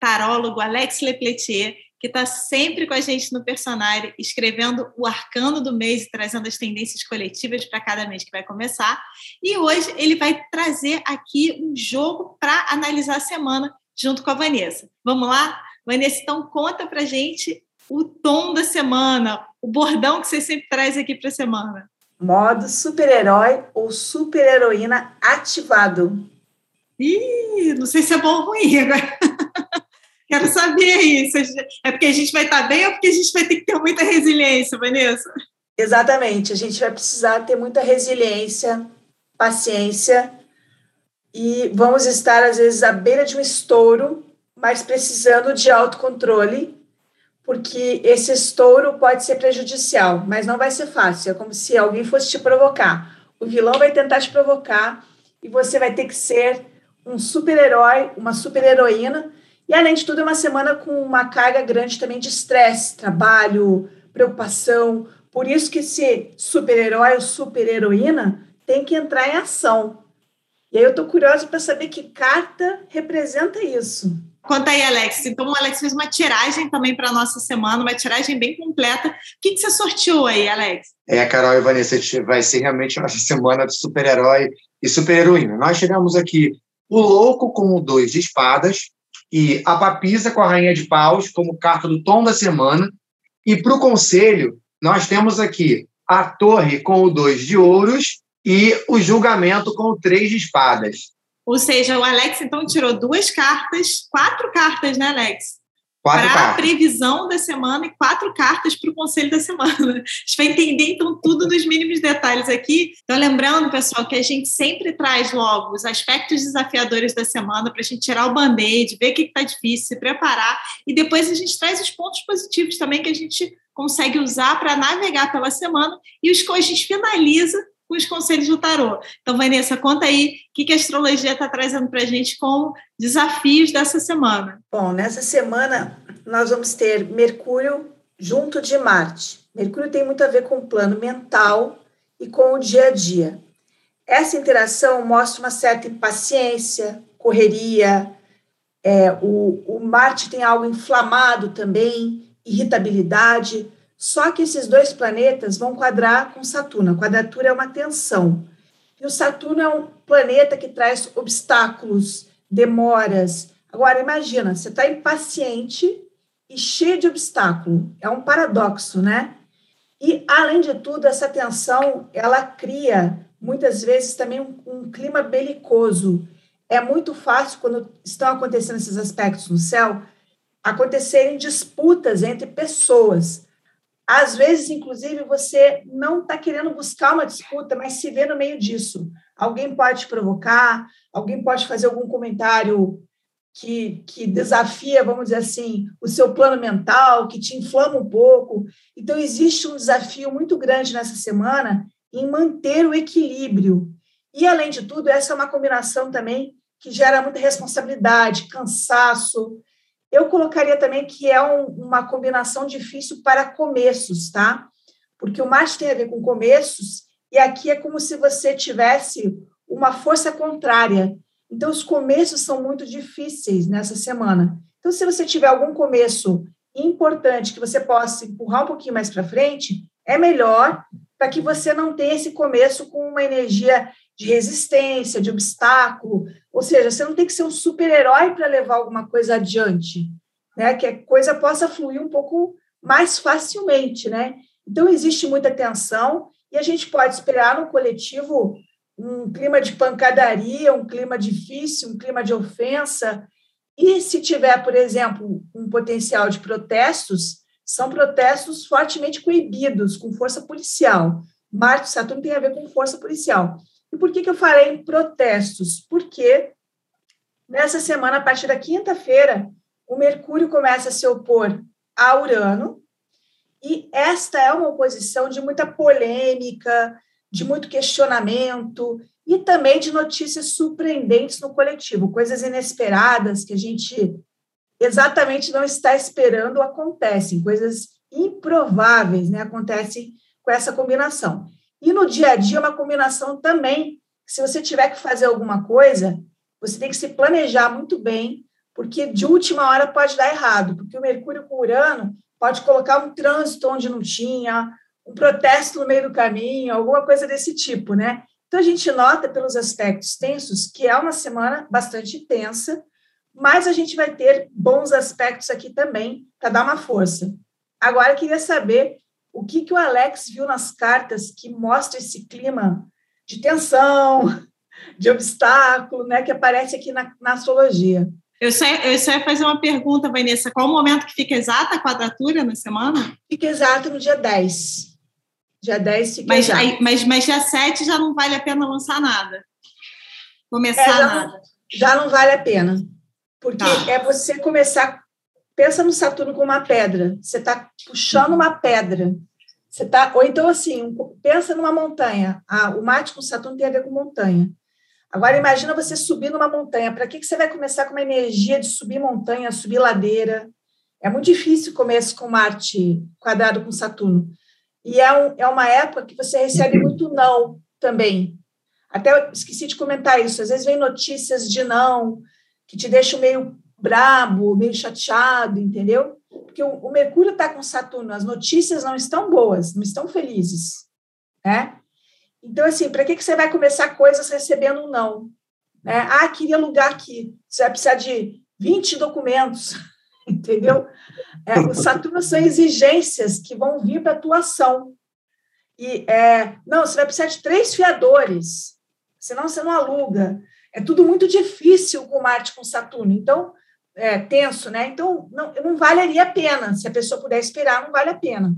tarólogo Alex Lepletier, que está sempre com a gente no Personário, escrevendo o arcano do mês e trazendo as tendências coletivas para cada mês que vai começar. E hoje ele vai trazer aqui um jogo para analisar a semana junto com a Vanessa. Vamos lá? Vanessa, então conta para gente o tom da semana, o bordão que você sempre traz aqui para a semana. Modo super-herói ou super-heroína ativado. Ih, não sei se é bom ou ruim agora. Quero saber isso. É porque a gente vai estar bem ou porque a gente vai ter que ter muita resiliência, Vanessa? Exatamente. A gente vai precisar ter muita resiliência, paciência e vamos estar, às vezes, à beira de um estouro, mas precisando de autocontrole, porque esse estouro pode ser prejudicial, mas não vai ser fácil. É como se alguém fosse te provocar. O vilão vai tentar te provocar e você vai ter que ser um super-herói, uma super-heroína e, além de tudo, é uma semana com uma carga grande também de estresse, trabalho, preocupação. Por isso que esse super-herói ou super-heroína tem que entrar em ação. E aí eu estou curiosa para saber que carta representa isso. Conta aí, Alex. Então, o Alex fez uma tiragem também para a nossa semana, uma tiragem bem completa. O que, que você sorteou aí, Alex? É, Carol e Vanessa, vai ser realmente a nossa semana de super-herói e super-heroína. Nós tivemos aqui o louco com o dois de espadas, e a papisa com a rainha de paus como carta do tom da semana. E para o conselho, nós temos aqui a torre com o dois de ouros e o julgamento com o três de espadas. Ou seja, o Alex então tirou duas cartas, quatro cartas, né, Alex? Para a previsão da semana e quatro cartas para o conselho da semana. A gente vai entender, então, tudo nos mínimos detalhes aqui. Então, lembrando, pessoal, que a gente sempre traz logo os aspectos desafiadores da semana para a gente tirar o band-aid, ver o que está difícil, se preparar, e depois a gente traz os pontos positivos também que a gente consegue usar para navegar pela semana e os que a gente finaliza com os conselhos do tarô. Então, Vanessa, conta aí o que, a astrologia está trazendo para a gente como desafios dessa semana. Bom, nessa semana nós vamos ter Mercúrio junto de Marte. Mercúrio tem muito a ver com o plano mental e com o dia a dia. Essa interação mostra uma certa impaciência, correria. É, o, o Marte tem algo inflamado também, irritabilidade só que esses dois planetas vão quadrar com Saturno. A quadratura é uma tensão. E o Saturno é um planeta que traz obstáculos, demoras. Agora, imagina, você está impaciente e cheio de obstáculo. É um paradoxo, né? E, além de tudo, essa tensão, ela cria, muitas vezes, também um, um clima belicoso. É muito fácil, quando estão acontecendo esses aspectos no céu, acontecerem disputas entre pessoas às vezes, inclusive, você não está querendo buscar uma disputa, mas se vê no meio disso. Alguém pode te provocar, alguém pode fazer algum comentário que, que desafia, vamos dizer assim, o seu plano mental, que te inflama um pouco. Então, existe um desafio muito grande nessa semana em manter o equilíbrio. E, além de tudo, essa é uma combinação também que gera muita responsabilidade, cansaço, eu colocaria também que é um, uma combinação difícil para começos, tá? Porque o Marte tem a ver com começos, e aqui é como se você tivesse uma força contrária. Então, os começos são muito difíceis nessa semana. Então, se você tiver algum começo importante que você possa empurrar um pouquinho mais para frente, é melhor para que você não tenha esse começo com uma energia de resistência, de obstáculo. Ou seja, você não tem que ser um super-herói para levar alguma coisa adiante, né? Que a coisa possa fluir um pouco mais facilmente, né? Então, existe muita tensão e a gente pode esperar no coletivo um clima de pancadaria, um clima difícil, um clima de ofensa. E se tiver, por exemplo, um potencial de protestos, são protestos fortemente coibidos, com força policial. Marte e Saturno tem a ver com força policial. E por que, que eu falei em protestos? Porque nessa semana, a partir da quinta-feira, o Mercúrio começa a se opor a Urano, e esta é uma oposição de muita polêmica, de muito questionamento e também de notícias surpreendentes no coletivo, coisas inesperadas que a gente exatamente não está esperando acontecem, coisas improváveis, né, acontecem com essa combinação. E no dia a dia uma combinação também, se você tiver que fazer alguma coisa, você tem que se planejar muito bem, porque de última hora pode dar errado, porque o Mercúrio com Urano pode colocar um trânsito onde não tinha, um protesto no meio do caminho, alguma coisa desse tipo, né? Então a gente nota pelos aspectos tensos que é uma semana bastante tensa, mas a gente vai ter bons aspectos aqui também para dar uma força. Agora eu queria saber o que, que o Alex viu nas cartas que mostra esse clima de tensão, de obstáculo, né, que aparece aqui na, na astrologia. Eu só, eu só ia fazer uma pergunta, Vanessa. Qual o momento que fica exata a quadratura na semana? Fica exato no dia 10. Dia 10 fica mas, aí, mas, mas dia 7 já não vale a pena lançar nada. Começar é, já nada. Não, já não vale a pena. Porque tá. é você começar. Pensa no Saturno como uma pedra. Você está puxando uma pedra. Você tá, ou então, assim, pensa numa montanha. Ah, o Marte com Saturno tem a ver com montanha. Agora, imagina você subir numa montanha. Para que, que você vai começar com uma energia de subir montanha, subir ladeira? É muito difícil o começo com Marte quadrado com Saturno. E é, um, é uma época que você recebe muito não também. Até esqueci de comentar isso. Às vezes vem notícias de não, que te deixam meio brabo, meio chateado, entendeu? Porque o, o Mercúrio está com Saturno, as notícias não estão boas, não estão felizes, né? Então, assim, para que, que você vai começar coisas recebendo um não? Né? Ah, queria alugar aqui. Você vai precisar de 20 documentos, entendeu? É, o Saturno são exigências que vão vir para a tua ação. E, é, não, você vai precisar de três fiadores, senão você não aluga. É tudo muito difícil com Marte com Saturno. Então, é tenso, né? Então, não, não valeria a pena. Se a pessoa puder esperar, não vale a pena.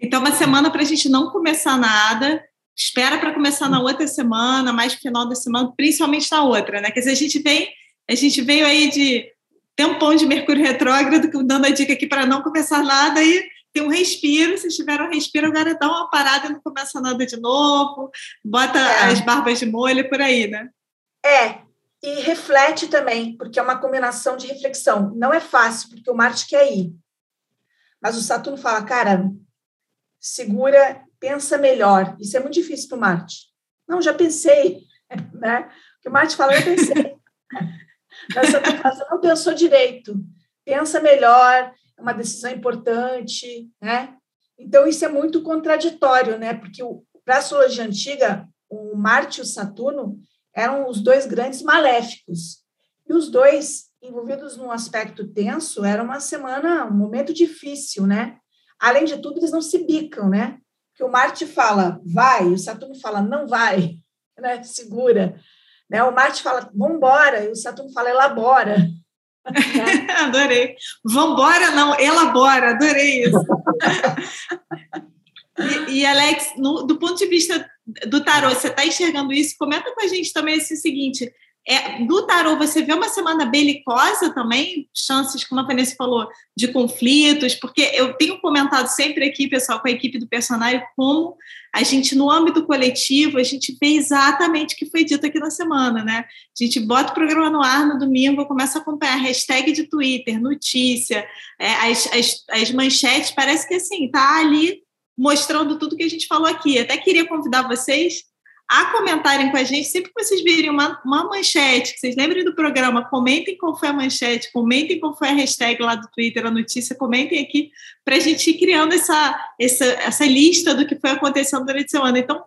Então, uma semana para a gente não começar nada, espera para começar na outra semana, mais no final da semana, principalmente na outra, né? Quer dizer, a gente vem, a gente veio aí de tempão de Mercúrio retrógrado, dando a dica aqui para não começar nada e tem um respiro, se tiver um respiro, agora dá uma parada e não começa nada de novo, bota é. as barbas de molho por aí, né? É, e reflete também, porque é uma combinação de reflexão. Não é fácil, porque o Marte quer ir. Mas o Saturno fala, cara, segura pensa melhor. Isso é muito difícil para o Marte. Não, já pensei, né? O que o Marte fala, eu pensei. Você não pensou direito. Pensa melhor, é uma decisão importante, né? Então, isso é muito contraditório, né? Porque para a astrologia antiga, o Marte e o Saturno eram os dois grandes maléficos. E os dois, envolvidos num aspecto tenso, era uma semana, um momento difícil, né? Além de tudo, eles não se bicam, né? que o Marte fala vai, o Saturno fala não vai, né? segura. Né? O Marte fala vamos embora, e o Saturno fala elabora. adorei. Vambora, não, elabora, adorei isso. e, e, Alex, no, do ponto de vista do tarô, você está enxergando isso? Comenta com a gente também esse seguinte: é, do tarô, você vê uma semana belicosa também, chances, como a Vanessa falou, de conflitos, porque eu tenho comentado sempre aqui, pessoal, com a equipe do personagem, como a gente, no âmbito coletivo, a gente vê exatamente o que foi dito aqui na semana, né? A gente bota o programa no ar no domingo, começa a acompanhar hashtag de Twitter, notícia, é, as, as, as manchetes, parece que assim, tá ali mostrando tudo que a gente falou aqui. Até queria convidar vocês a comentarem com a gente, sempre que vocês virem uma, uma manchete, que vocês lembrem do programa, comentem qual foi a manchete, comentem qual foi a hashtag lá do Twitter, a notícia, comentem aqui, para a gente ir criando essa, essa, essa lista do que foi acontecendo durante a semana. Então,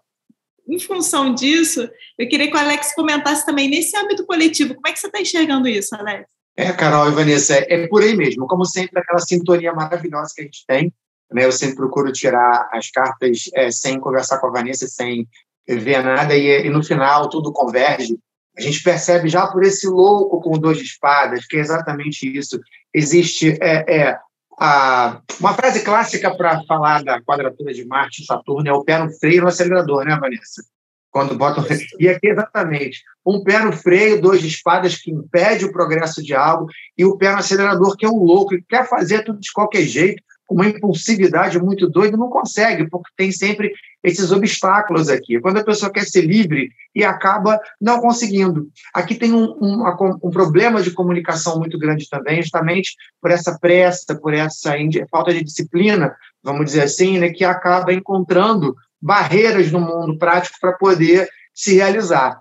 em função disso, eu queria que o Alex comentasse também nesse âmbito coletivo, como é que você está enxergando isso, Alex? É, Carol e Vanessa, é por aí mesmo. Como sempre, aquela sintonia maravilhosa que a gente tem. Né? Eu sempre procuro tirar as cartas é, sem conversar com a Vanessa, sem ver nada e, e, no final tudo converge. A gente percebe já por esse louco com dois de espadas, que é exatamente isso. Existe é, é a, uma frase clássica para falar da quadratura de Marte e Saturno é o pé no freio no acelerador, né, Vanessa? Quando botam. E aqui, exatamente. Um pé no freio, dois de espadas, que impede o progresso de algo, e o pé no acelerador, que é um louco, que quer fazer tudo de qualquer jeito, uma impulsividade muito doida, não consegue, porque tem sempre esses obstáculos aqui. Quando a pessoa quer ser livre e acaba não conseguindo. Aqui tem um, um, um problema de comunicação muito grande também, justamente por essa pressa, por essa falta de disciplina, vamos dizer assim, né, que acaba encontrando barreiras no mundo prático para poder se realizar.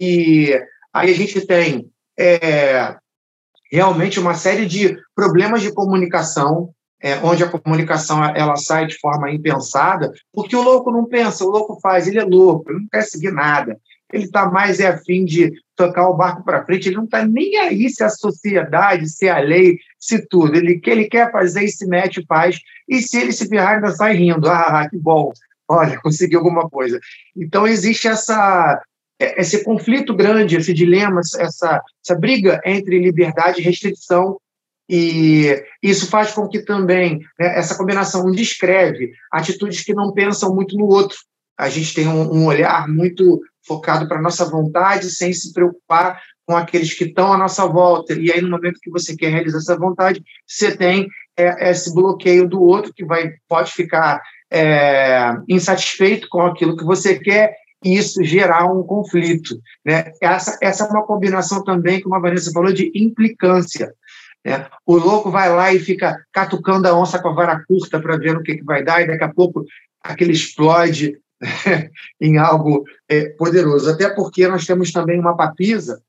E aí a gente tem é, realmente uma série de problemas de comunicação, é, onde a comunicação ela sai de forma impensada, porque o louco não pensa, o louco faz, ele é louco, ele não quer seguir nada, ele está mais é afim de tocar o barco para frente, ele não está nem aí se a sociedade, se a lei, se tudo, ele, que ele quer fazer e se mete e faz, e se ele se ferrar ainda sai rindo, ah, que bom, olha, consegui alguma coisa. Então, existe essa, é, esse conflito grande, esse dilema, essa, essa briga entre liberdade e restrição, e isso faz com que também né, essa combinação descreve atitudes que não pensam muito no outro. A gente tem um, um olhar muito focado para a nossa vontade, sem se preocupar com aqueles que estão à nossa volta. E aí, no momento que você quer realizar essa vontade, você tem é, esse bloqueio do outro que vai pode ficar é, insatisfeito com aquilo que você quer e isso gerar um conflito. Né? Essa, essa é uma combinação também, como a Vanessa falou, de implicância. Né? O louco vai lá e fica catucando a onça com a vara curta para ver o que, que vai dar, e daqui a pouco aquele explode em algo é, poderoso. Até porque nós temos também uma papisa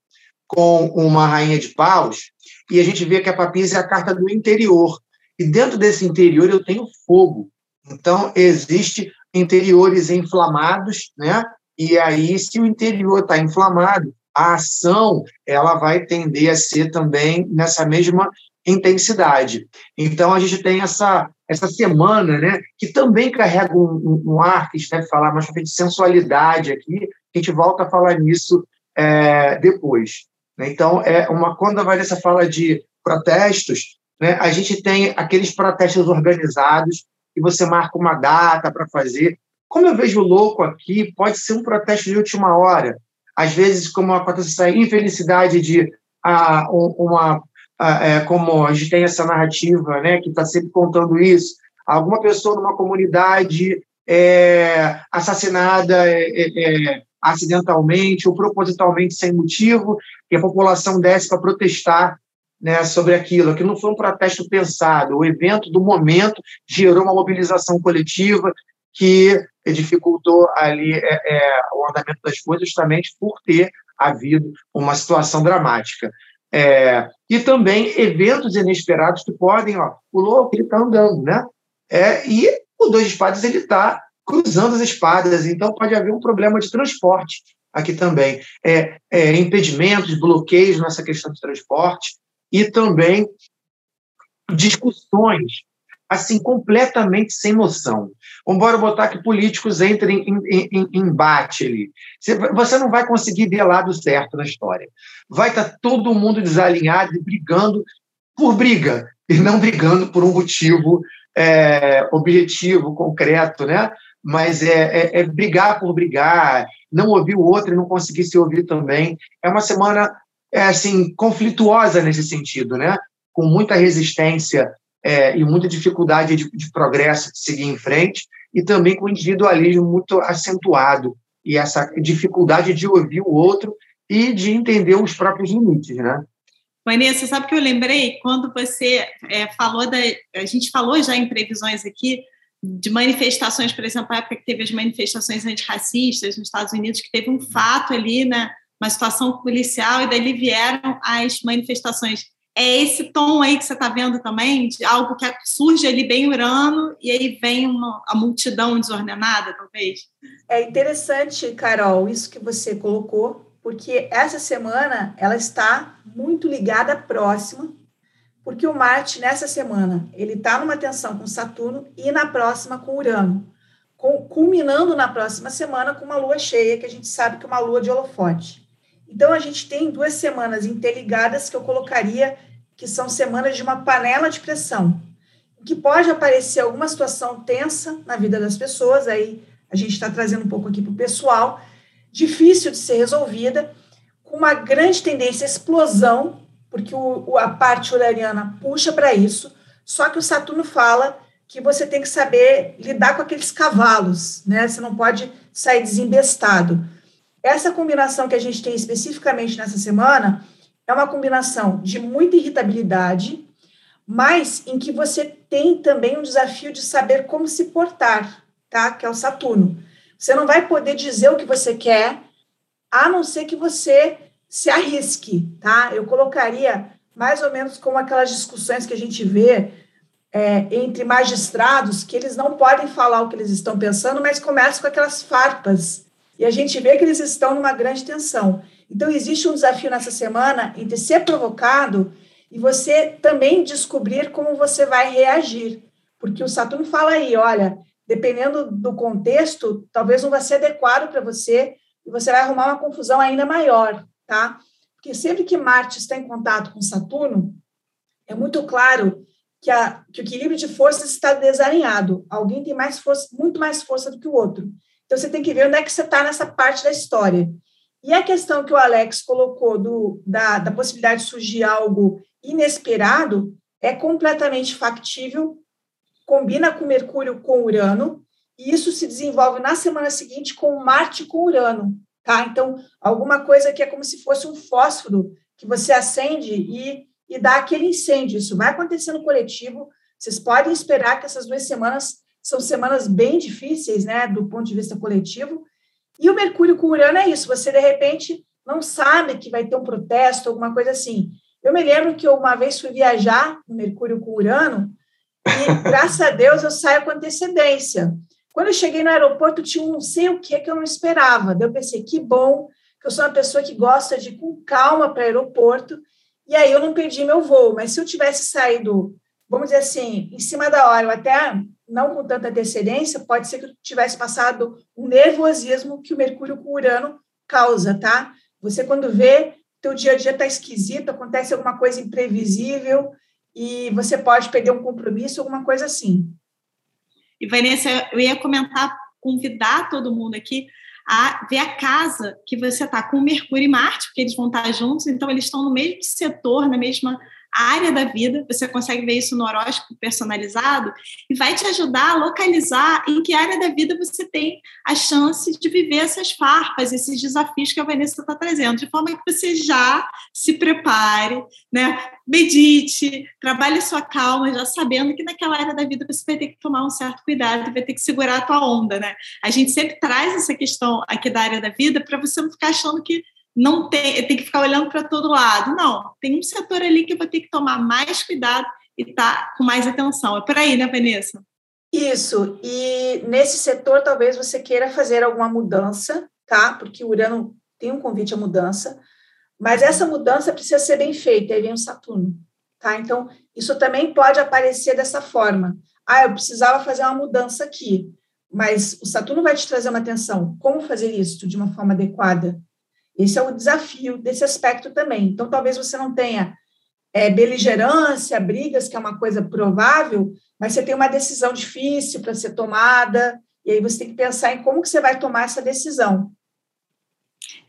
com uma rainha de paus, e a gente vê que a papisa é a carta do interior. E dentro desse interior eu tenho fogo. Então, existe interiores inflamados, né? E aí, se o interior está inflamado, a ação ela vai tender a ser também nessa mesma intensidade. Então, a gente tem essa, essa semana, né, que também carrega um, um, um ar, que a gente deve falar mais de sensualidade aqui, a gente volta a falar nisso é, depois. Né? Então, é uma, quando a Vanessa fala de protestos, né, a gente tem aqueles protestos organizados, e você marca uma data para fazer. Como eu vejo louco aqui, pode ser um protesto de última hora. Às vezes, como acontece essa infelicidade de ah, uma. Ah, é, como a gente tem essa narrativa, né, que está sempre contando isso, alguma pessoa numa comunidade é assassinada é, é, é acidentalmente ou propositalmente sem motivo, e a população desce para protestar né, sobre aquilo. Aquilo não foi um protesto pensado. O evento do momento gerou uma mobilização coletiva que dificultou ali é, é, o andamento das coisas justamente por ter havido uma situação dramática. É, e também eventos inesperados que podem, ó, o louco ele está andando, né? É, e o dois espadas ele está cruzando as espadas, então pode haver um problema de transporte aqui também. É, é, impedimentos, bloqueios nessa questão de transporte, e também discussões assim completamente sem noção. Vamos botar que políticos entrem em, em, em, embate ali. Você não vai conseguir ver lado certo na história. Vai estar todo mundo desalinhado e brigando por briga, e não brigando por um motivo é, objetivo, concreto, né? Mas é, é, é brigar por brigar, não ouvir o outro e não conseguir se ouvir também. É uma semana é, assim, conflituosa nesse sentido, né? com muita resistência é, e muita dificuldade de, de, progresso de seguir em frente, e também com individualismo muito acentuado, e essa dificuldade de ouvir o outro e de entender os próprios limites, né? Vanessa, sabe que eu lembrei quando você é, falou da. A gente falou já em previsões aqui de manifestações, por exemplo, a época que teve as manifestações antirracistas nos Estados Unidos, que teve um fato ali, né? uma situação policial, e daí vieram as manifestações. É esse tom aí que você está vendo também, de algo que surge ali bem urano, e aí vem uma, a multidão desordenada, talvez? É interessante, Carol, isso que você colocou, porque essa semana ela está muito ligada próxima, porque o Marte, nessa semana, ele está numa tensão com Saturno e na próxima com Urano, culminando na próxima semana com uma lua cheia, que a gente sabe que é uma lua de holofote. Então, a gente tem duas semanas interligadas que eu colocaria que são semanas de uma panela de pressão, que pode aparecer alguma situação tensa na vida das pessoas, aí a gente está trazendo um pouco aqui para o pessoal, difícil de ser resolvida, com uma grande tendência à explosão, porque o, a parte uraniana puxa para isso, só que o Saturno fala que você tem que saber lidar com aqueles cavalos, né? Você não pode sair desembestado. Essa combinação que a gente tem especificamente nessa semana é uma combinação de muita irritabilidade, mas em que você tem também um desafio de saber como se portar, tá? Que é o Saturno. Você não vai poder dizer o que você quer, a não ser que você se arrisque, tá? Eu colocaria mais ou menos como aquelas discussões que a gente vê é, entre magistrados, que eles não podem falar o que eles estão pensando, mas começam com aquelas farpas. E a gente vê que eles estão numa grande tensão. Então, existe um desafio nessa semana entre ser provocado e você também descobrir como você vai reagir. Porque o Saturno fala aí, olha, dependendo do contexto, talvez não vai ser adequado para você e você vai arrumar uma confusão ainda maior, tá? Porque sempre que Marte está em contato com Saturno, é muito claro que, a, que o equilíbrio de forças está desalinhado. Alguém tem mais força, muito mais força do que o outro. Então você tem que ver onde é que você está nessa parte da história. E a questão que o Alex colocou do, da, da possibilidade de surgir algo inesperado é completamente factível, combina com Mercúrio com Urano, e isso se desenvolve na semana seguinte com Marte com Urano, tá? Então, alguma coisa que é como se fosse um fósforo que você acende e, e dá aquele incêndio. Isso vai acontecer no coletivo. Vocês podem esperar que essas duas semanas são semanas bem difíceis, né, do ponto de vista coletivo, e o Mercúrio com Urano é isso, você de repente não sabe que vai ter um protesto, alguma coisa assim. Eu me lembro que eu uma vez fui viajar no Mercúrio com Urano e, graças a Deus, eu saio com antecedência. Quando eu cheguei no aeroporto, tinha um não sei o que que eu não esperava. Daí eu pensei, que bom, que eu sou uma pessoa que gosta de ir com calma para o aeroporto, e aí eu não perdi meu voo. Mas se eu tivesse saído, vamos dizer assim, em cima da hora, eu até não com tanta antecedência, pode ser que tivesse passado um nervosismo que o Mercúrio com Urano causa, tá? Você, quando vê, teu dia a dia está esquisito, acontece alguma coisa imprevisível e você pode perder um compromisso, alguma coisa assim. E, Vanessa, eu ia comentar, convidar todo mundo aqui a ver a casa que você está com Mercúrio e Marte, porque eles vão estar juntos, então eles estão no mesmo setor, na mesma área da vida, você consegue ver isso no horóscopo personalizado e vai te ajudar a localizar em que área da vida você tem a chance de viver essas farpas, esses desafios que a Vanessa está trazendo, de forma que você já se prepare, né? medite, trabalhe sua calma, já sabendo que naquela área da vida você vai ter que tomar um certo cuidado, vai ter que segurar a tua onda, né? A gente sempre traz essa questão aqui da área da vida para você não ficar achando que não tem, tem que ficar olhando para todo lado. Não, tem um setor ali que eu vou ter que tomar mais cuidado e estar tá com mais atenção. É por aí, né, Vanessa? Isso. E nesse setor, talvez você queira fazer alguma mudança, tá? Porque o Urano tem um convite à mudança, mas essa mudança precisa ser bem feita. Aí vem o Saturno, tá? Então, isso também pode aparecer dessa forma. Ah, eu precisava fazer uma mudança aqui, mas o Saturno vai te trazer uma atenção. Como fazer isso de uma forma adequada? Esse é o desafio desse aspecto também. Então, talvez você não tenha é, beligerância, brigas, que é uma coisa provável, mas você tem uma decisão difícil para ser tomada, e aí você tem que pensar em como que você vai tomar essa decisão.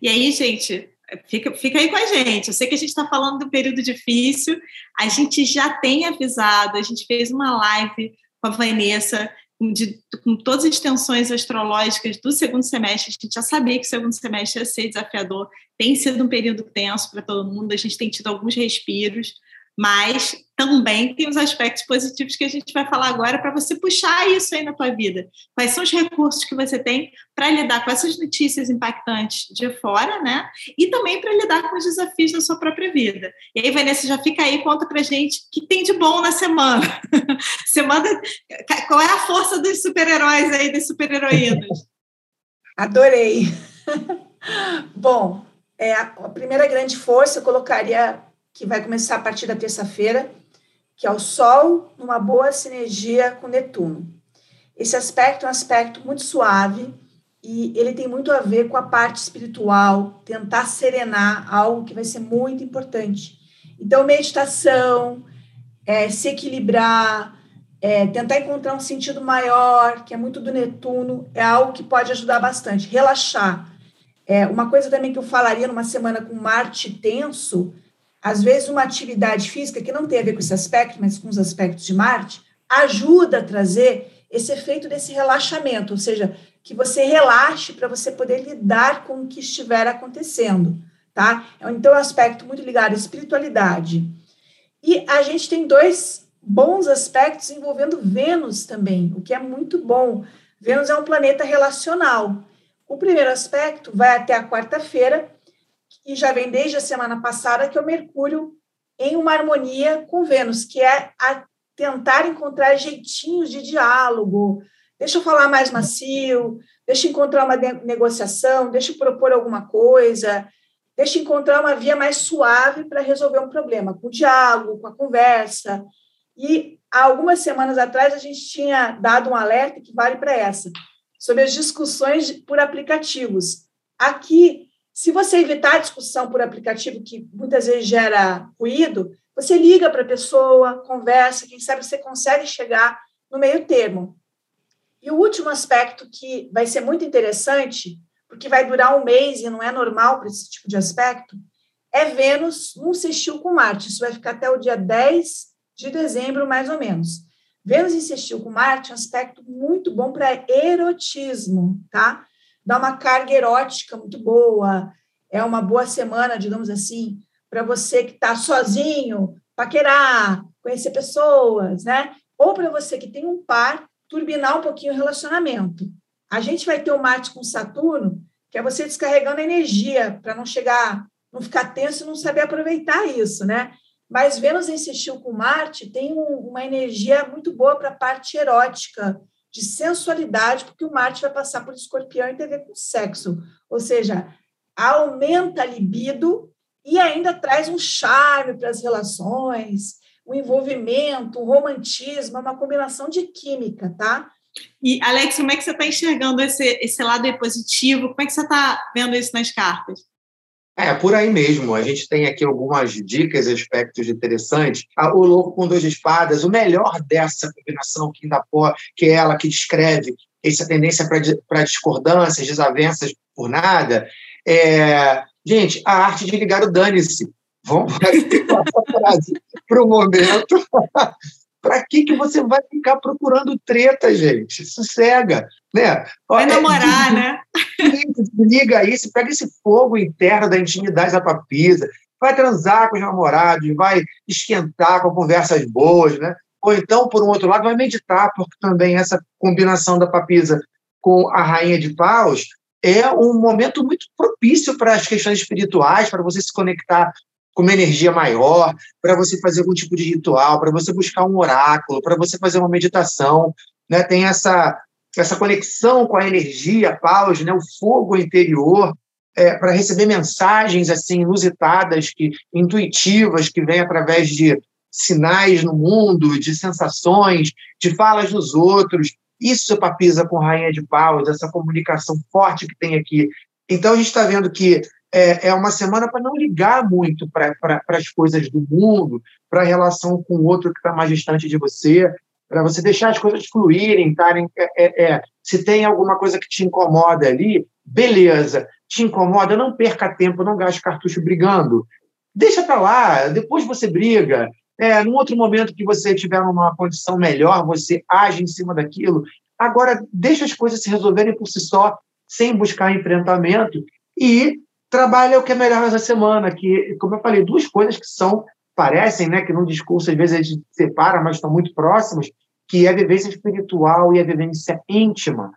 E aí, gente, fica, fica aí com a gente. Eu sei que a gente está falando do período difícil, a gente já tem avisado, a gente fez uma live com a Vanessa de, com todas as tensões astrológicas do segundo semestre, a gente já sabia que o segundo semestre ia ser desafiador, tem sido um período tenso para todo mundo, a gente tem tido alguns respiros, mas também tem os aspectos positivos que a gente vai falar agora para você puxar isso aí na tua vida. Quais são os recursos que você tem para lidar com essas notícias impactantes de fora, né? E também para lidar com os desafios da sua própria vida. E aí, Vanessa, já fica aí, conta para gente o que tem de bom na semana. semana, qual é a força dos super-heróis aí, das super-heroínas? Adorei. bom, é, a primeira grande força eu colocaria que vai começar a partir da terça-feira, que é o Sol numa boa sinergia com Netuno. Esse aspecto é um aspecto muito suave e ele tem muito a ver com a parte espiritual, tentar serenar algo que vai ser muito importante. Então, meditação, é, se equilibrar, é, tentar encontrar um sentido maior, que é muito do Netuno, é algo que pode ajudar bastante. Relaxar. É, uma coisa também que eu falaria numa semana com Marte tenso, às vezes uma atividade física que não tem a ver com esse aspecto, mas com os aspectos de Marte, ajuda a trazer esse efeito desse relaxamento, ou seja, que você relaxe para você poder lidar com o que estiver acontecendo, tá? Então, é um aspecto muito ligado à espiritualidade. E a gente tem dois bons aspectos envolvendo Vênus também, o que é muito bom. Vênus é um planeta relacional. O primeiro aspecto vai até a quarta-feira, e já vem desde a semana passada, que é o Mercúrio em uma harmonia com Vênus, que é a tentar encontrar jeitinhos de diálogo. Deixa eu falar mais macio, deixa eu encontrar uma negociação, deixa eu propor alguma coisa, deixa eu encontrar uma via mais suave para resolver um problema, com o diálogo, com a conversa. E há algumas semanas atrás a gente tinha dado um alerta que vale para essa, sobre as discussões por aplicativos. Aqui, se você evitar a discussão por aplicativo, que muitas vezes gera ruído, você liga para a pessoa, conversa, quem sabe você consegue chegar no meio termo. E o último aspecto que vai ser muito interessante, porque vai durar um mês e não é normal para esse tipo de aspecto, é Vênus num sextil com Marte. Isso vai ficar até o dia 10 de dezembro, mais ou menos. Vênus em sextil com Marte é um aspecto muito bom para erotismo, tá? Dá uma carga erótica muito boa, é uma boa semana, digamos assim, para você que está sozinho, paquerar, conhecer pessoas, né? Ou para você que tem um par, turbinar um pouquinho o relacionamento. A gente vai ter o Marte com Saturno, que é você descarregando energia para não chegar, não ficar tenso e não saber aproveitar isso, né? Mas Vênus insistiu com Marte tem um, uma energia muito boa para a parte erótica, de sensualidade, porque o Marte vai passar por escorpião e tem a ver com sexo. Ou seja, aumenta a libido e ainda traz um charme para as relações, um envolvimento, um romantismo, uma combinação de química, tá? E, Alex, como é que você está enxergando esse, esse lado positivo? Como é que você está vendo isso nas cartas? É, por aí mesmo. A gente tem aqui algumas dicas e aspectos interessantes. O Louco com Duas Espadas, o melhor dessa combinação que ainda pode, que é ela que descreve essa tendência para discordâncias, desavenças por nada. É, gente, a arte de ligar o dane-se. Vamos para o momento. Para que, que você vai ficar procurando treta, gente? Sossega. Né? Vai é, namorar, né? Liga isso, pega esse fogo interno da intimidade da papisa, vai transar com os namorados, vai esquentar com conversas boas, né? Ou então, por um outro lado, vai meditar, porque também essa combinação da papisa com a rainha de paus é um momento muito propício para as questões espirituais, para você se conectar com uma energia maior, para você fazer algum tipo de ritual, para você buscar um oráculo, para você fazer uma meditação, né? Tem essa essa conexão com a energia, paus, né? O fogo interior, é, para receber mensagens assim inusitadas, que intuitivas, que vêm através de sinais no mundo, de sensações, de falas dos outros. Isso papisa com Rainha de Paus, essa comunicação forte que tem aqui. Então, a gente está vendo que é, é uma semana para não ligar muito para as coisas do mundo, para a relação com o outro que está mais distante de você, para você deixar as coisas fluírem, tarem, é, é, é, se tem alguma coisa que te incomoda ali, beleza, te incomoda, não perca tempo, não gaste cartucho brigando. Deixa para lá, depois você briga. É, num outro momento que você tiver numa condição melhor, você age em cima daquilo. Agora, deixa as coisas se resolverem por si só, sem buscar enfrentamento, e trabalha o que é melhor nessa semana, que, como eu falei, duas coisas que são, parecem, né, que no discurso às vezes a gente separa, mas estão muito próximos, que é a vivência espiritual e a vivência íntima.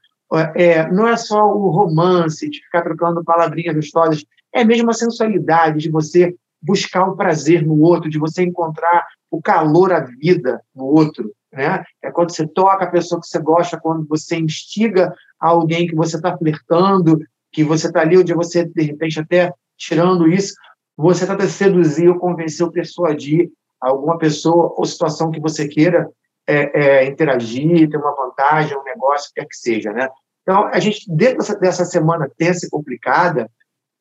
É, não é só o romance, de ficar trocando palavrinhas gostosas, é mesmo a sensualidade de você buscar o prazer no outro, de você encontrar o calor à vida no outro. Né? É quando você toca a pessoa que você gosta, quando você instiga alguém que você está flertando, que você está ali, onde você, de repente, até tirando isso, você tenta seduzir ou convencer ou persuadir alguma pessoa ou situação que você queira é, é, interagir, ter uma vantagem, um negócio, quer que seja, né? Então, a gente, dentro dessa, dessa semana tensa e complicada,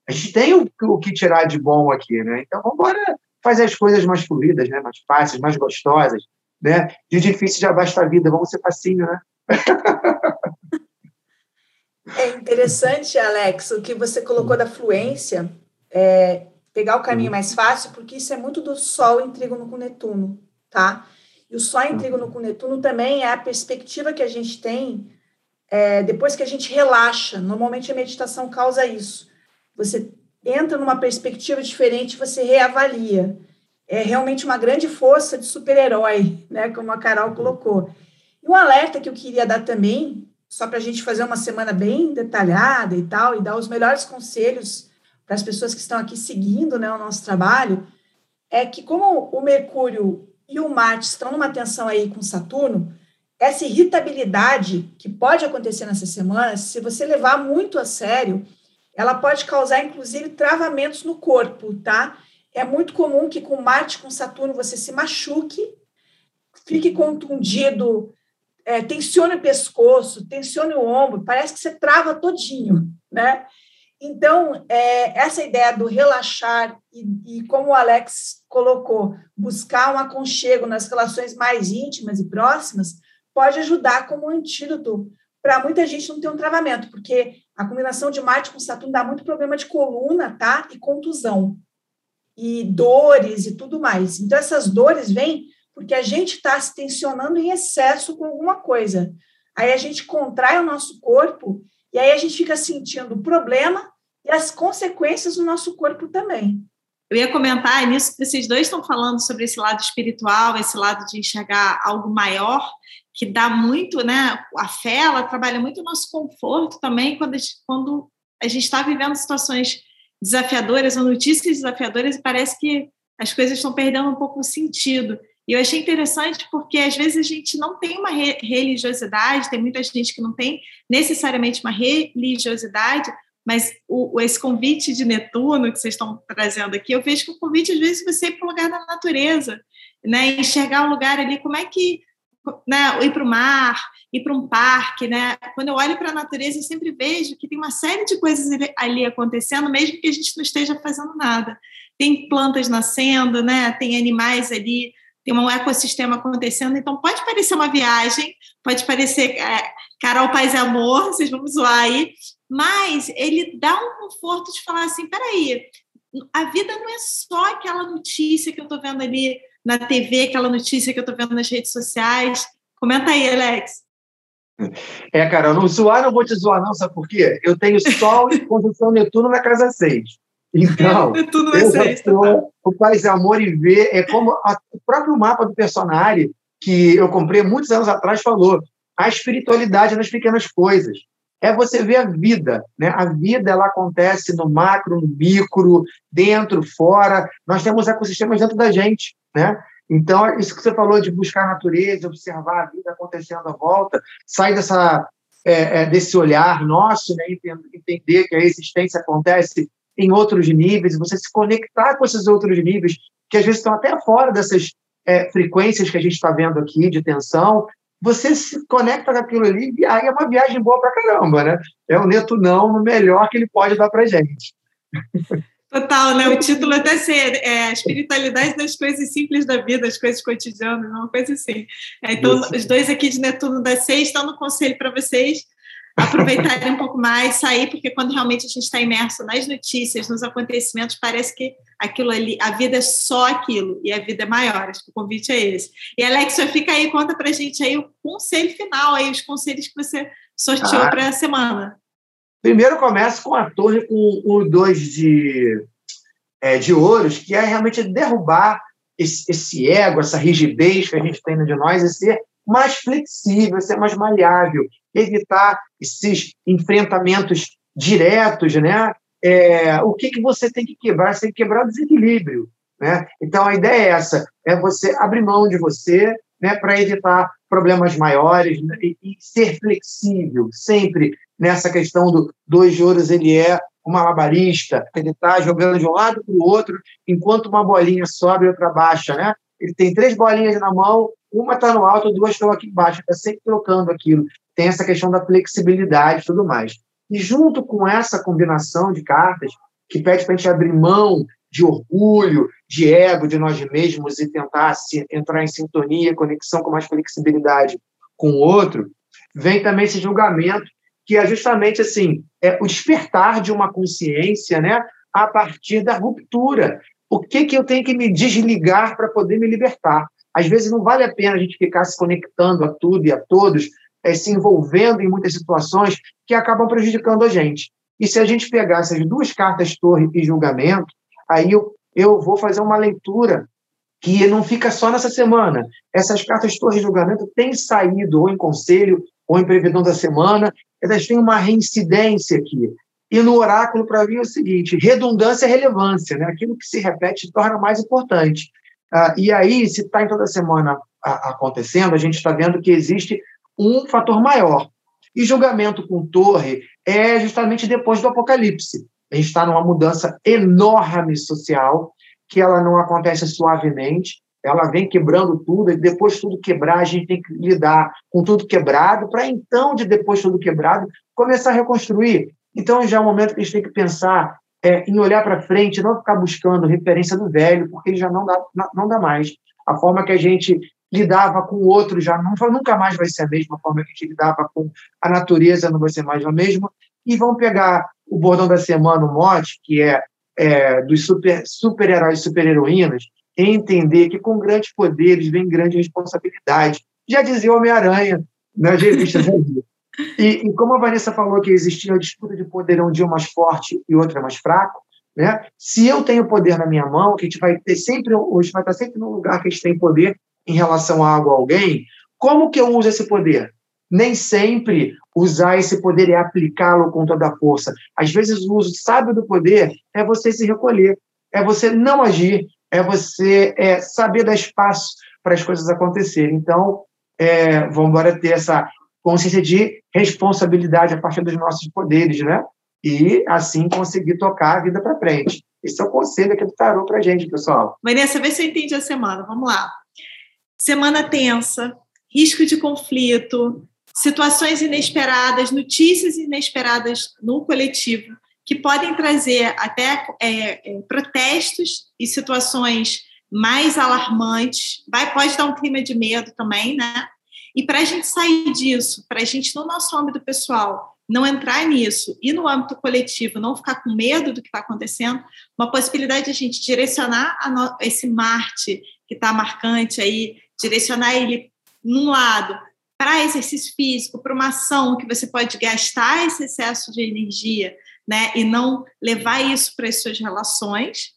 a gente tem o, o, que tirar de bom aqui, né? Então, vamos embora fazer as coisas mais fluidas, né? Mais fáceis, mais gostosas, né? De difícil já basta a vida, vamos ser facinho, né? É interessante, Alex, o que você colocou da fluência, é, pegar o caminho mais fácil, porque isso é muito do Sol em trígono com Netuno, tá? E o Sol em trígono com Netuno também é a perspectiva que a gente tem é, depois que a gente relaxa. Normalmente a meditação causa isso. Você entra numa perspectiva diferente, você reavalia. É realmente uma grande força de super-herói, né? Como a Carol colocou. E um alerta que eu queria dar também só para a gente fazer uma semana bem detalhada e tal, e dar os melhores conselhos para as pessoas que estão aqui seguindo né, o nosso trabalho, é que como o Mercúrio e o Marte estão numa tensão aí com Saturno, essa irritabilidade que pode acontecer nessa semana, se você levar muito a sério, ela pode causar, inclusive, travamentos no corpo, tá? É muito comum que com Marte, com Saturno, você se machuque, fique contundido, é, tensione o pescoço, tensione o ombro, parece que você trava todinho, né? Então, é, essa ideia do relaxar e, e, como o Alex colocou, buscar um aconchego nas relações mais íntimas e próximas, pode ajudar como antídoto para muita gente não ter um travamento, porque a combinação de Marte com Saturno dá muito problema de coluna, tá? E contusão, e dores e tudo mais. Então, essas dores vêm porque a gente está se tensionando em excesso com alguma coisa. Aí a gente contrai o nosso corpo e aí a gente fica sentindo o problema e as consequências no nosso corpo também. Eu ia comentar nisso que vocês dois estão falando sobre esse lado espiritual, esse lado de enxergar algo maior, que dá muito, né? A fé, ela trabalha muito o nosso conforto também quando a gente, quando a gente está vivendo situações desafiadoras ou notícias desafiadoras e parece que as coisas estão perdendo um pouco o sentido. E eu achei interessante porque às vezes a gente não tem uma re religiosidade, tem muita gente que não tem necessariamente uma religiosidade, mas o, esse convite de Netuno que vocês estão trazendo aqui, eu vejo que o convite às vezes você ir para o lugar da natureza, né? enxergar o lugar ali, como é que né, ir para o mar, ir para um parque, né? Quando eu olho para a natureza, eu sempre vejo que tem uma série de coisas ali acontecendo, mesmo que a gente não esteja fazendo nada. Tem plantas nascendo, né? Tem animais ali tem um ecossistema acontecendo, então pode parecer uma viagem, pode parecer é, Carol Paz e Amor, vocês vão zoar aí, mas ele dá um conforto de falar assim, peraí, a vida não é só aquela notícia que eu estou vendo ali na TV, aquela notícia que eu estou vendo nas redes sociais. Comenta aí, Alex. É, Carol, não zoar não vou te zoar não, sabe por quê? Eu tenho Sol e conjunção Netuno na casa 6. Então, Tudo eu já estou, o Paz e Amor e Ver é como a, o próprio mapa do personagem que eu comprei muitos anos atrás falou, a espiritualidade nas pequenas coisas. É você ver a vida, né? A vida ela acontece no macro, no micro, dentro, fora. Nós temos ecossistemas dentro da gente, né? Então, isso que você falou de buscar a natureza, observar a vida acontecendo à volta, sai dessa, é, é, desse olhar nosso, né? entender que a existência acontece em outros níveis, você se conectar com esses outros níveis, que às vezes estão até fora dessas é, frequências que a gente está vendo aqui de tensão, você se conecta com aquilo ali e aí é uma viagem boa para caramba, né? É o Netunão no melhor que ele pode dar para gente. Total, né? O título até ser é, a espiritualidade das coisas simples da vida, as coisas cotidianas, uma coisa assim. É, então, Isso. os dois aqui de Netuno da Seis estão no conselho para vocês aproveitarem um pouco mais, sair, porque quando realmente a gente está imerso nas notícias, nos acontecimentos, parece que aquilo ali, a vida é só aquilo, e a vida é maior. Acho que o convite é esse. E Alex, fica aí, conta pra gente aí o conselho final, aí, os conselhos que você sorteou ah. para a semana. Primeiro começa com a torre com o dois de, é, de ouros, que é realmente derrubar esse, esse ego, essa rigidez que a gente tem de nós e ser mais flexível, ser mais maleável, evitar esses enfrentamentos diretos, né? É, o que, que você tem que quebrar? Você tem que quebrar o desequilíbrio, né? Então, a ideia é essa, é você abrir mão de você, né, para evitar problemas maiores né? e, e, ser flexível, sempre nessa questão do dois de ouros, ele é um malabarista, ele está jogando de um lado para o outro, enquanto uma bolinha sobe e outra baixa, né? Ele tem três bolinhas na mão, uma está no alto, duas estão aqui embaixo, está sempre trocando aquilo. Tem essa questão da flexibilidade e tudo mais. E junto com essa combinação de cartas, que pede para a gente abrir mão de orgulho, de ego de nós mesmos e tentar se, entrar em sintonia, conexão com mais flexibilidade com o outro, vem também esse julgamento que é justamente assim, é o despertar de uma consciência, né, a partir da ruptura. O que que eu tenho que me desligar para poder me libertar? Às vezes não vale a pena a gente ficar se conectando a tudo e a todos, é, se envolvendo em muitas situações que acabam prejudicando a gente. E se a gente pegar essas duas cartas torre e julgamento, aí eu, eu vou fazer uma leitura que não fica só nessa semana. Essas cartas torre e julgamento têm saído ou em conselho ou em previdão da semana, elas têm uma reincidência aqui. E no oráculo, para mim, é o seguinte: redundância é relevância, né? aquilo que se repete torna mais importante. Ah, e aí, se está em toda semana a, acontecendo, a gente está vendo que existe um fator maior. E julgamento com torre é justamente depois do apocalipse. A gente está numa mudança enorme social, que ela não acontece suavemente, ela vem quebrando tudo, e depois tudo quebrar, a gente tem que lidar com tudo quebrado, para então, de depois tudo quebrado, começar a reconstruir. Então, já é um momento que a gente tem que pensar é, em olhar para frente, não ficar buscando referência do velho, porque ele já não dá, não dá mais. A forma que a gente lidava com o outro já não, nunca mais vai ser a mesma forma que a gente lidava com a natureza, não vai ser mais a mesma. E vamos pegar o bordão da semana, o mote, que é, é dos super-heróis super e super-heroínas, entender que com grandes poderes vem grande responsabilidade. Já dizia Homem-Aranha nas revistas e, e como a Vanessa falou que existia a disputa de poder um dia mais forte e outro é mais fraco, né? Se eu tenho poder na minha mão, que a gente vai ter sempre, hoje vai estar sempre no lugar que a gente tem poder em relação a algo, a alguém, como que eu uso esse poder? Nem sempre usar esse poder é aplicá-lo com toda a força. Às vezes o uso sábio do poder é você se recolher, é você não agir, é você é, saber dar espaço para as coisas acontecerem. Então, é, vamos embora ter essa consciência de responsabilidade a partir dos nossos poderes, né? E assim conseguir tocar a vida para frente. Esse é o conselho que do tarô para gente, pessoal. Vanessa, vê se eu entendi a semana. Vamos lá. Semana tensa, risco de conflito, situações inesperadas, notícias inesperadas no coletivo, que podem trazer até é, é, protestos e situações mais alarmantes. Vai, pode dar um clima de medo também, né? E para a gente sair disso, para a gente, no nosso âmbito pessoal, não entrar nisso e no âmbito coletivo não ficar com medo do que está acontecendo, uma possibilidade de a gente direcionar no, esse Marte que está marcante aí, direcionar ele num lado para exercício físico, para uma ação que você pode gastar esse excesso de energia, né, e não levar isso para as suas relações,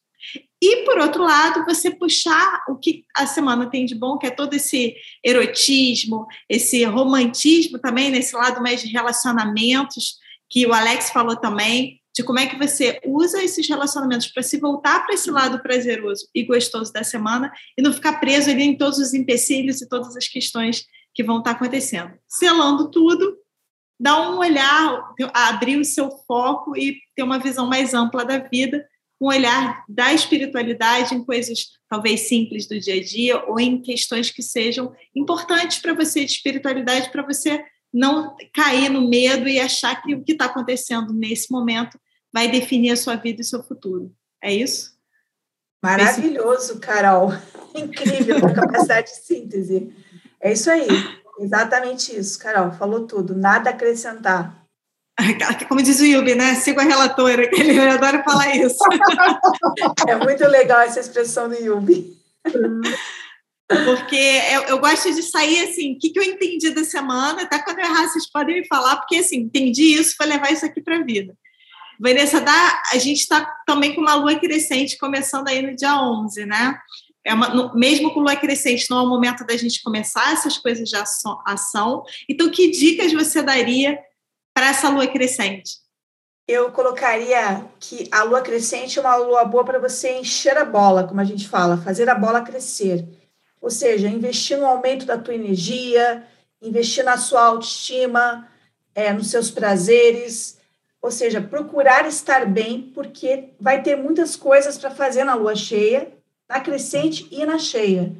e, por outro lado, você puxar o que a semana tem de bom, que é todo esse erotismo, esse romantismo também, nesse lado mais de relacionamentos, que o Alex falou também, de como é que você usa esses relacionamentos para se voltar para esse lado prazeroso e gostoso da semana e não ficar preso ali em todos os empecilhos e todas as questões que vão estar acontecendo. Selando tudo, dá um olhar, abrir o seu foco e ter uma visão mais ampla da vida um olhar da espiritualidade em coisas talvez simples do dia a dia ou em questões que sejam importantes para você de espiritualidade, para você não cair no medo e achar que o que está acontecendo nesse momento vai definir a sua vida e seu futuro. É isso? Maravilhoso, Carol. Incrível a capacidade de síntese. É isso aí. Exatamente isso, Carol. Falou tudo. Nada a acrescentar. Como diz o Yubi, né? Sigo a relatora, que ele adora falar isso. É muito legal essa expressão do Yubi. Porque eu, eu, gosto de sair assim, o que, que eu entendi da semana, até quando eu errar, vocês podem me falar, porque assim, entendi isso para levar isso aqui para a vida. Vanessa, dá, a gente está também com uma lua crescente começando aí no dia 11, né? É uma, no, mesmo com lua crescente, não é o momento da gente começar essas coisas de ação, ação. Então, que dicas você daria para essa lua crescente? Eu colocaria que a lua crescente é uma lua boa para você encher a bola, como a gente fala, fazer a bola crescer. Ou seja, investir no aumento da tua energia, investir na sua autoestima, é, nos seus prazeres, ou seja, procurar estar bem, porque vai ter muitas coisas para fazer na lua cheia, na crescente e na cheia.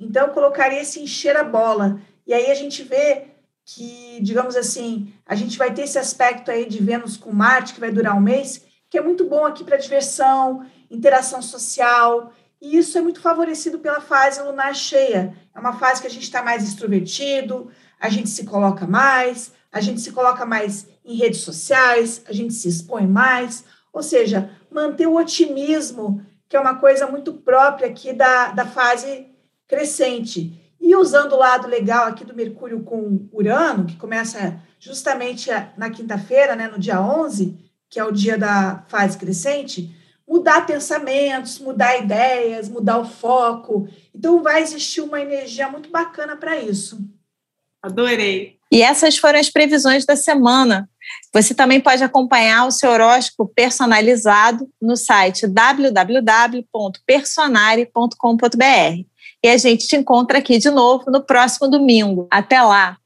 Então, eu colocaria esse encher a bola. E aí a gente vê que, digamos assim, a gente vai ter esse aspecto aí de Vênus com Marte, que vai durar um mês, que é muito bom aqui para diversão, interação social, e isso é muito favorecido pela fase lunar cheia. É uma fase que a gente está mais extrovertido, a gente se coloca mais, a gente se coloca mais em redes sociais, a gente se expõe mais, ou seja, manter o otimismo, que é uma coisa muito própria aqui da, da fase crescente. E usando o lado legal aqui do Mercúrio com Urano, que começa justamente na quinta-feira, né, no dia 11, que é o dia da fase crescente, mudar pensamentos, mudar ideias, mudar o foco. Então, vai existir uma energia muito bacana para isso. Adorei. E essas foram as previsões da semana. Você também pode acompanhar o seu horóscopo personalizado no site www.personare.com.br. E a gente te encontra aqui de novo no próximo domingo. Até lá!